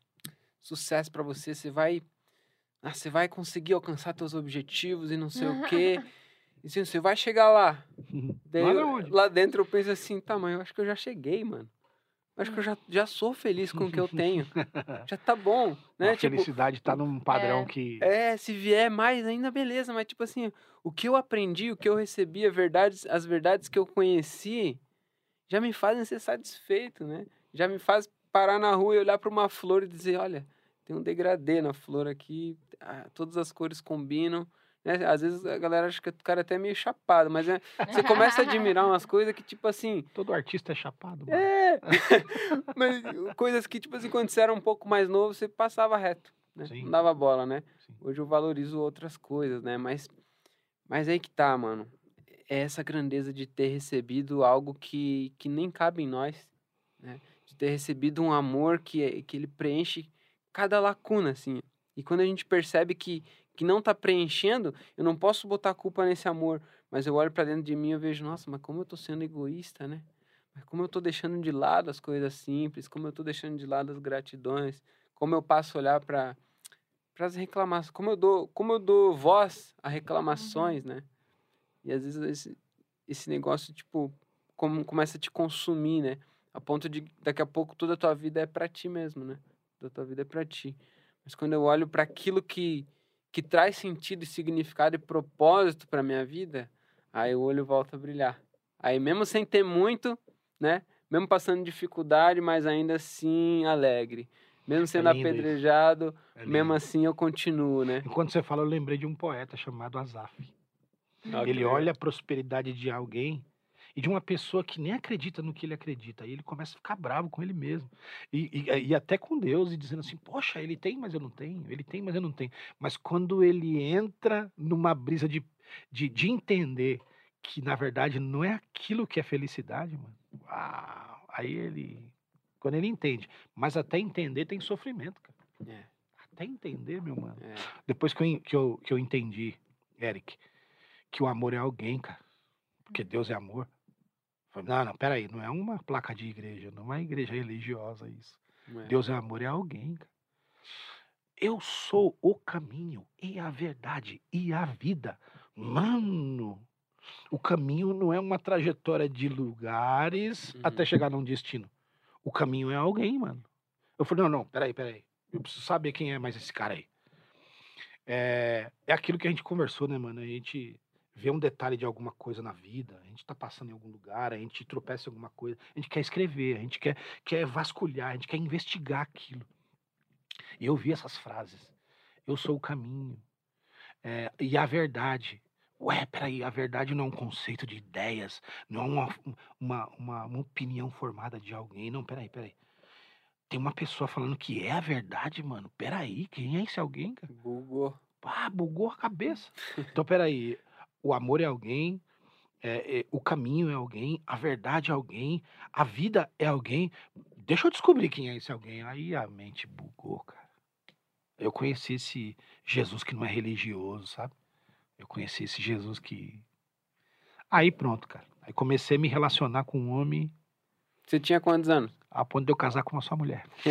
sucesso pra você, você vai. Ah, você vai conseguir alcançar teus objetivos e não sei o (laughs) quê. E assim, você vai chegar lá. Daí Lá eu- lá dentro eu penso assim, tá, mas eu acho que eu já cheguei, mano. Acho que eu já, já sou feliz com o que eu tenho. (laughs) Já tá bom, né? a Tipo, felicidade tá num padrão É. que. é, se vier mais ainda, beleza. Mas, tipo assim, o que eu aprendi, o que eu recebi, a verdades, as verdades que eu conheci, já me fazem ser satisfeito, né? Já me faz parar na rua e olhar para uma flor e dizer, olha, tem um degradê na flor aqui, todas as cores combinam, Né? Às vezes a galera acha que o cara é até meio chapado, mas é, você começa a admirar umas (laughs) coisas que, tipo assim. Todo artista é chapado, mano. É! (laughs) mas coisas que, tipo assim, quando você era um pouco mais novo, você passava reto. Né? Sim. Não dava bola, né? Sim. Hoje eu valorizo outras coisas, né? Mas, mas aí que tá, mano. É essa grandeza de ter recebido algo que, que nem cabe em nós, né? De ter recebido um amor que, é- que ele preenche cada lacuna, assim. E quando a gente percebe que, que não tá preenchendo, eu não posso botar a culpa nesse amor. Mas eu olho pra dentro de mim e vejo, nossa, mas como eu tô sendo egoísta, né? Mas como eu tô deixando de lado as coisas simples, como eu tô deixando de lado as gratidões, como eu passo a olhar para para as reclamações, como eu dou, como eu dou voz a reclamações, né? E às vezes esse, esse negócio tipo como começa a te consumir, né? A ponto de daqui a pouco toda a tua vida é para ti mesmo, né? Toda a tua vida é para ti. Mas quando eu olho para aquilo que que traz sentido e significado e propósito para minha vida, aí o olho volta a brilhar. Aí mesmo sem ter muito, né? Mesmo passando dificuldade, mas ainda assim alegre. Mesmo sendo lindo isso. apedrejado, É mesmo assim eu continuo, né? Enquanto você fala, eu lembrei de um poeta chamado Azaf. Ah, que ele olha a prosperidade de alguém e de uma pessoa que nem acredita no que ele acredita. E ele começa a ficar bravo com ele mesmo. E, e- e até com Deus, e dizendo assim: Poxa, ele tem, mas eu não tenho. Ele tem, mas eu não tenho. Mas quando ele entra numa brisa de, de, de entender que, na verdade, não é aquilo que é felicidade, mano. Uau! Aí ele. Quando ele entende. Mas até entender tem sofrimento, cara. É, Até entender, meu mano. é. Depois que eu, que eu, que eu entendi, Eric, que o amor é alguém, cara. Porque Deus é amor. Falei, não, não, peraí, não é uma placa de igreja, não é uma igreja religiosa isso. é. Deus é amor, é alguém, cara. Eu sou o caminho e a verdade e a vida. Mano, o caminho não é uma trajetória de lugares até Uhum. chegar num destino. O caminho é alguém, mano. Eu falei, não, não, peraí, peraí. Eu preciso saber quem é mais esse cara aí. É, é aquilo que a gente conversou, né, mano? A gente vê um detalhe de alguma coisa na vida, a gente tá passando em algum lugar, a gente tropeça em alguma coisa, a gente quer escrever, a gente quer, quer vasculhar, a gente quer investigar aquilo. E eu vi essas frases. Eu sou o caminho. é, e a verdade. Ué, peraí, a verdade não é um conceito de ideias, não é uma, uma, uma, uma opinião formada de alguém. Não, peraí, peraí. Tem uma pessoa falando que é a verdade, mano. Peraí, quem é esse alguém, cara? Bugou. Ah, bugou a cabeça. Então, peraí. O amor é alguém, é, é, o caminho é alguém, a verdade é alguém, a vida é alguém. Deixa eu descobrir quem é esse alguém. Aí a mente bugou, cara. Eu conheci esse Jesus que não é religioso, sabe? Eu conheci esse Jesus que. Aí pronto, cara. Aí comecei a me relacionar com um homem Você tinha quantos anos? A ponto de eu casar com uma só mulher. (laughs)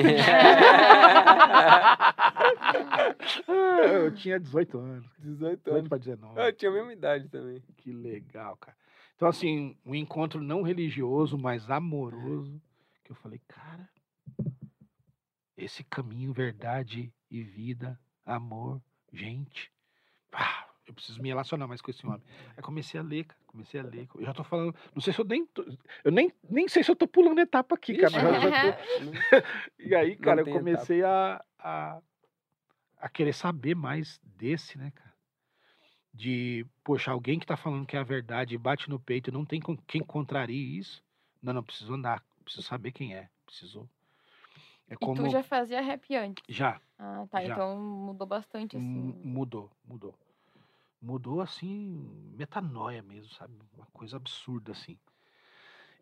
Eu tinha 18 anos. 18 18 anos. para 19. Eu tinha a mesma idade também. Que legal, cara. Então, assim, um encontro não religioso, mas amoroso. Que eu falei, cara, esse caminho, verdade e vida, amor, gente. ah, eu preciso me relacionar mais com esse homem. Aí comecei a ler, cara. Comecei a ler. Eu já tô falando. Não sei se eu nem. tô- eu nem, nem sei se eu tô pulando etapa aqui, cara. Tô, (laughs) e aí, cara, eu comecei a, a, a querer saber mais desse, né, cara? De, poxa, alguém que tá falando que é a verdade bate no peito e não tem com- quem contrarie isso. Não, não, preciso andar, preciso saber quem é. Preciso. É E como. tu já fazia rap antes? Já, Ah, tá. Já. Então mudou bastante, assim. mudou, mudou. Mudou assim, metanoia mesmo, sabe? Uma coisa absurda, assim.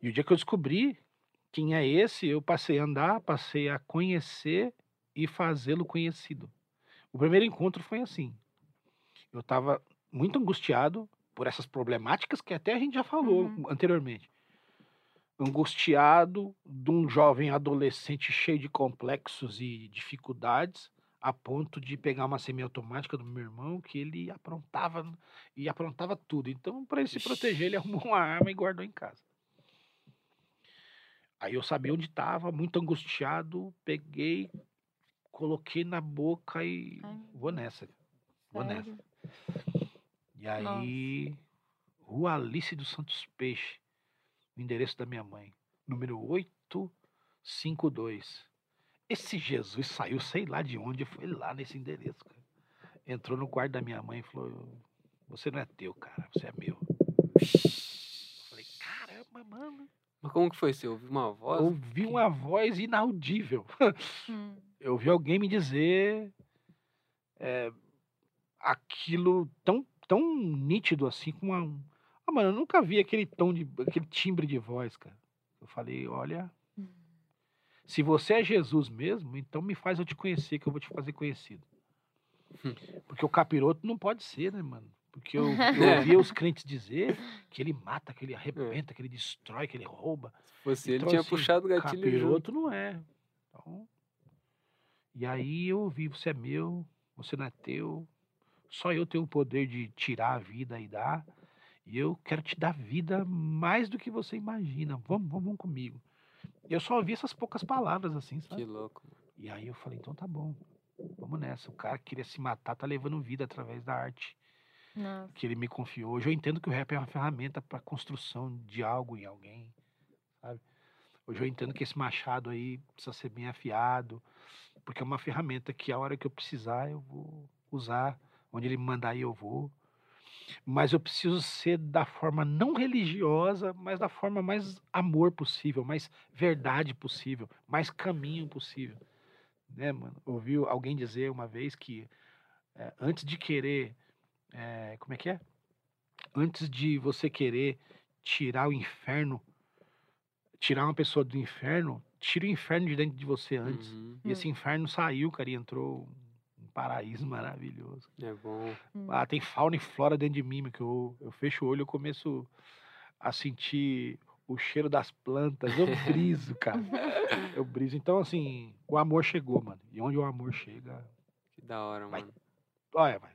E o dia que eu descobri quem é esse, eu passei a andar, passei a conhecer e fazê-lo conhecido. O primeiro encontro foi assim. Eu estava muito angustiado por essas problemáticas que até a gente já falou Uhum. anteriormente. Angustiado de um jovem adolescente cheio de complexos e dificuldades, a ponto de pegar uma semiautomática do meu irmão que ele aprontava e aprontava tudo. Então, para ele se proteger, ele (laughs) arrumou uma arma e guardou em casa. Aí eu sabia onde estava, muito angustiado, peguei, coloquei na boca e Ai, vou nessa. Vou nessa. Sério? E aí, Rua Alice dos Santos Peixe, o endereço da minha mãe, número 852. Esse Jesus saiu, sei lá de onde, foi lá nesse endereço. Cara. Entrou no quarto da minha mãe e falou: você não é teu, cara, você é meu. Eu falei, caramba, mano. Mas como que foi? Você ouviu uma voz? Ouvi uma voz inaudível. Hum. (laughs) Eu ouvi alguém me dizer é, aquilo tão, tão nítido assim, com uma. Ah, mano, eu nunca vi aquele tom de. aquele timbre de voz, cara. Eu falei, olha. Se você é Jesus mesmo, então me faz eu te conhecer, que eu vou te fazer conhecido. Hum. Porque o capiroto não pode ser, né, mano? Porque eu, (laughs) eu ouvia os crentes dizer que ele mata, que ele arrebenta, que ele destrói, que ele rouba. Se fosse ele, Então, tinha assim, puxado o gatilho junto. Capiroto não é. Então, e aí eu ouvi, você é meu, você não é teu. Só eu tenho o poder de tirar a vida e dar. E eu quero te dar vida mais do que você imagina. Vamos, vamos, vamos comigo. Eu só ouvi essas poucas palavras assim, Que sabe? louco. mano. E aí eu falei, então tá bom. Vamos nessa. O cara que queria se matar tá levando vida através da arte Nossa. que ele me confiou. Hoje eu entendo que o rap é uma ferramenta para construção de algo em alguém, sabe? Hoje eu entendo que esse machado aí precisa ser bem afiado, porque é uma ferramenta que a hora que eu precisar eu vou usar, onde ele me mandar ir eu vou. Mas eu preciso ser da forma não religiosa, mas da forma mais amor possível, mais verdade possível, mais caminho possível. Né, mano? Ouvi alguém dizer uma vez que eh, antes de querer é, como é que é? Antes de você querer tirar o inferno, tirar uma pessoa do inferno, tira o inferno de dentro de você antes. Uhum. E esse inferno saiu, cara, e entrou paraíso (laughs) maravilhoso. É bom. Hum. Ah, tem fauna e flora dentro de mim, que eu, eu fecho o olho e eu começo a sentir o cheiro das plantas. Eu (laughs) briso, cara. Eu briso. Então, assim, o amor chegou, mano. E onde o amor chega, Que da hora, Vai. mano. olha, vai.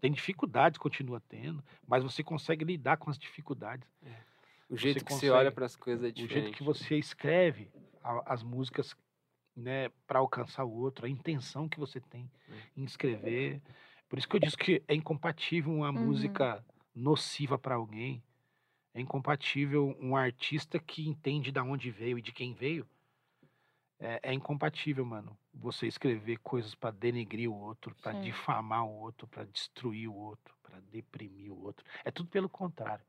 Tem dificuldades, continua tendo, mas você consegue lidar com as dificuldades. O jeito que você consegue- olha para as coisas é O diferente. jeito que você escreve a- as músicas, né, para alcançar o outro, a intenção que você tem em escrever. Por isso que eu disse que é incompatível uma Uhum. música nociva para alguém. É incompatível um artista que entende da onde veio e de quem veio. É, é incompatível, mano. Você escrever coisas para denegrir o outro, para difamar o outro, para destruir o outro, para deprimir o outro. É tudo pelo contrário.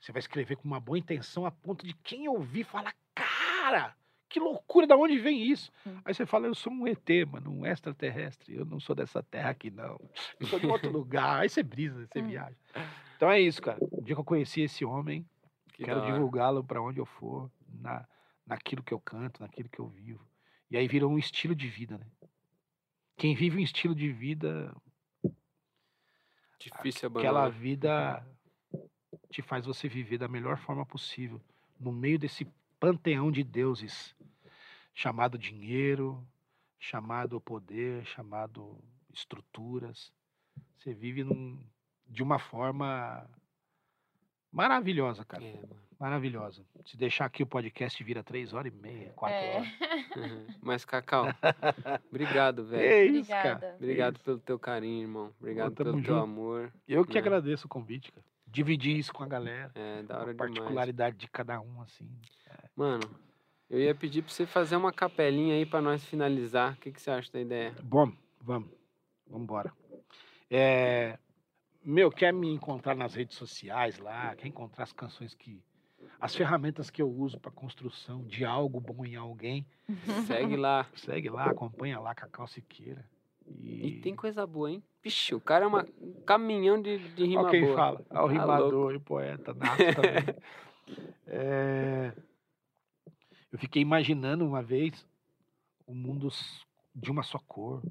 Você vai escrever com uma boa intenção a ponto de quem ouvir falar, cara, que loucura, da onde vem isso? Hum. Aí você fala, eu sou um ET, mano, um extraterrestre, eu não sou dessa terra aqui, não. Eu sou de outro (laughs) lugar. Aí você brisa, você Hum. viaja. Então é isso, cara. O dia que eu conheci esse homem, Que quero divulgá-lo para onde eu for, na, naquilo que eu canto, naquilo que eu vivo. E aí virou um estilo de vida, né? Quem vive um estilo de vida, Difícil aquela abandonar. vida te faz você viver da melhor forma possível, no meio desse panteão de deuses, chamado dinheiro, chamado poder, chamado estruturas. Você vive num- de uma forma maravilhosa, cara. É. Maravilhosa. Se deixar aqui o podcast vira três horas e meia, quatro É. horas. Uhum. Mas, Cacau, obrigado, velho. É isso, cara. Obrigada. Obrigado isso. pelo teu carinho, irmão. Obrigado pelo teu junto. amor. Eu que né? agradeço o convite, cara. Dividir isso com a galera. É, da a hora demais. particularidade de cada um, assim. Mano, eu ia pedir pra você fazer uma capelinha aí pra nós finalizar. O que, que você acha da ideia? Bom, vamos. Vamos embora. É, meu, quer me encontrar nas redes sociais lá, quer encontrar as canções que. As ferramentas que eu uso para construção de algo bom em alguém, Segue lá. segue lá, acompanha lá, Cacau Siqueira. E, E tem coisa boa, hein? Vixe, o cara é uma, um caminhão de, de rima Ó quem boa. fala. Ó, o Tá rimador louco. e poeta (laughs) nato também. É, Eu fiquei imaginando uma vez o mundo s- de uma só cor,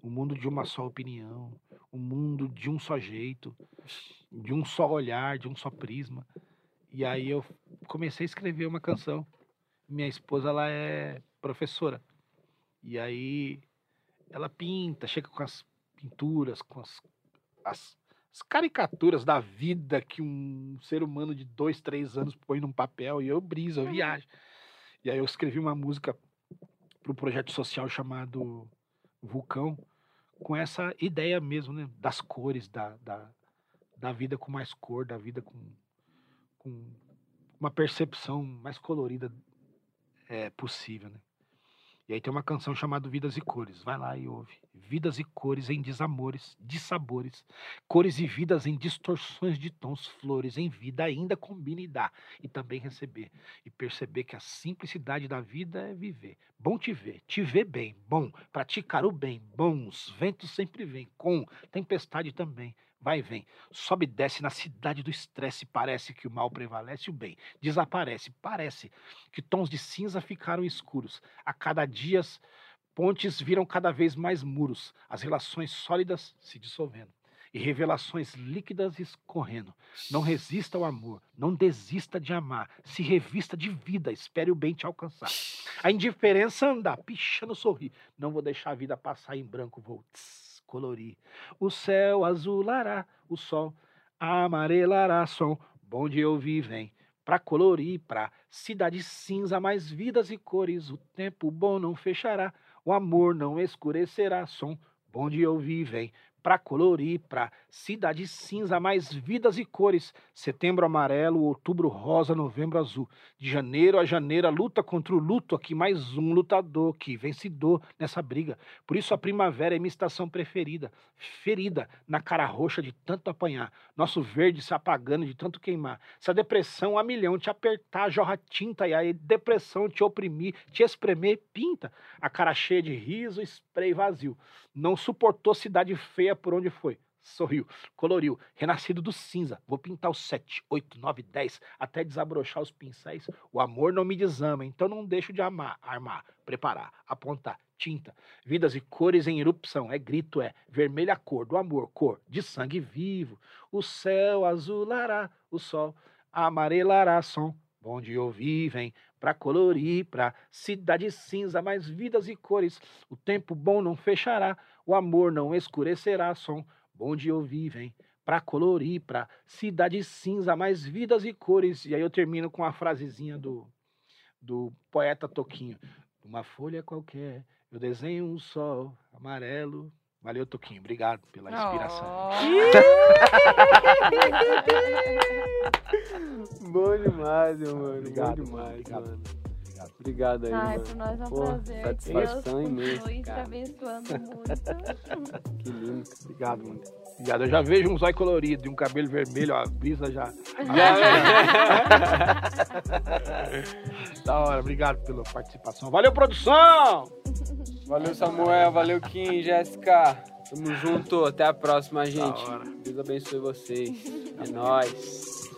o mundo de uma só opinião, o mundo de um só jeito, de um só olhar, de um só prisma. E aí eu comecei a escrever uma canção. Minha esposa, ela é professora. E aí ela pinta, chega com as pinturas, com as, as, as caricaturas da vida que um ser humano de dois, três anos põe num papel e eu briso, eu viajo. E aí eu escrevi uma música para um projeto social chamado Vulcão, com essa ideia mesmo, né? Das cores, da, da, da vida com mais cor, da vida com, com uma percepção mais colorida é, possível, né? E aí tem uma canção chamada Vidas e Cores. Vai lá e ouve. Vidas e Cores. em desamores, dissabores, cores e vidas em distorções de tons, flores em vida ainda combina e dá, e também receber, e perceber que a simplicidade da vida é viver. Bom te ver, te ver bem, bom, praticar o bem, bons, ventos sempre vêm, com tempestade também, vai e vem, sobe e desce na cidade do estresse, parece que o mal prevalece, o bem. Desaparece, parece que tons de cinza ficaram escuros, a cada dia pontes viram cada vez mais muros, as relações sólidas se dissolvendo e revelações líquidas escorrendo. Não resista ao amor, não desista de amar, se revista de vida, espere o bem te alcançar. A indiferença anda, pichando sorrir, não vou deixar a vida passar em branco, vou tss, colorir. O céu azulará, o sol amarelará, som bom de ouvir vem. Pra colorir, pra cidade cinza, mais vidas e cores, o tempo bom não fechará, o amor não escurecerá, som bom de ouvir vem para colorir, para cidade cinza, mais vidas e cores. Setembro amarelo, outubro rosa, novembro azul. De janeiro a janeiro, a luta contra o luto, aqui mais um lutador que vencedor nessa briga. Por isso a primavera é minha estação preferida. Ferida na cara roxa de tanto apanhar. Nosso verde se apagando de tanto queimar. Se a depressão a milhão te apertar, jorra tinta e a depressão te oprimir, te espremer, pinta. A cara cheia de riso, spray vazio. Não suportou cidade feia por onde foi. Sorriu, coloriu, renascido do cinza. Vou pintar os 7, 8, 9, 10, até desabrochar os pincéis. O amor não me desama, então não deixo de amar, armar, preparar, apontar, tinta. Vidas e cores em erupção, é grito, é vermelha cor do amor, cor de sangue vivo. O céu azulará, o sol amarelará, som bom de ouvir, vem para colorir, para cidade cinza, mais vidas e cores. O tempo bom não fechará, o amor não escurecerá, som bom de ouvir, vem para colorir, para cidade cinza, mais vidas e cores. E aí eu termino com a frasezinha do, do poeta Toquinho. Uma folha qualquer, eu desenho um sol amarelo. Valeu, Toquinho. Obrigado pela inspiração. (laughs) Oh. Bom demais, meu mano. Obrigado, Bom demais, obrigado. mano. Obrigado. Aí, Ai, mano. por nós é um Pô, prazer. satisfação Deus imensa, te abençoando muito. (laughs) Que lindo. Obrigado, mano. Obrigado. Eu já vejo um zóio colorido e um cabelo vermelho, ó, a brisa já. (laughs) (laughs) da hora, obrigado pela participação. Valeu, produção! Valeu, Samuel. Valeu, Kim, Jéssica. Tamo junto. Até a próxima, gente. Deus abençoe vocês. É nóis.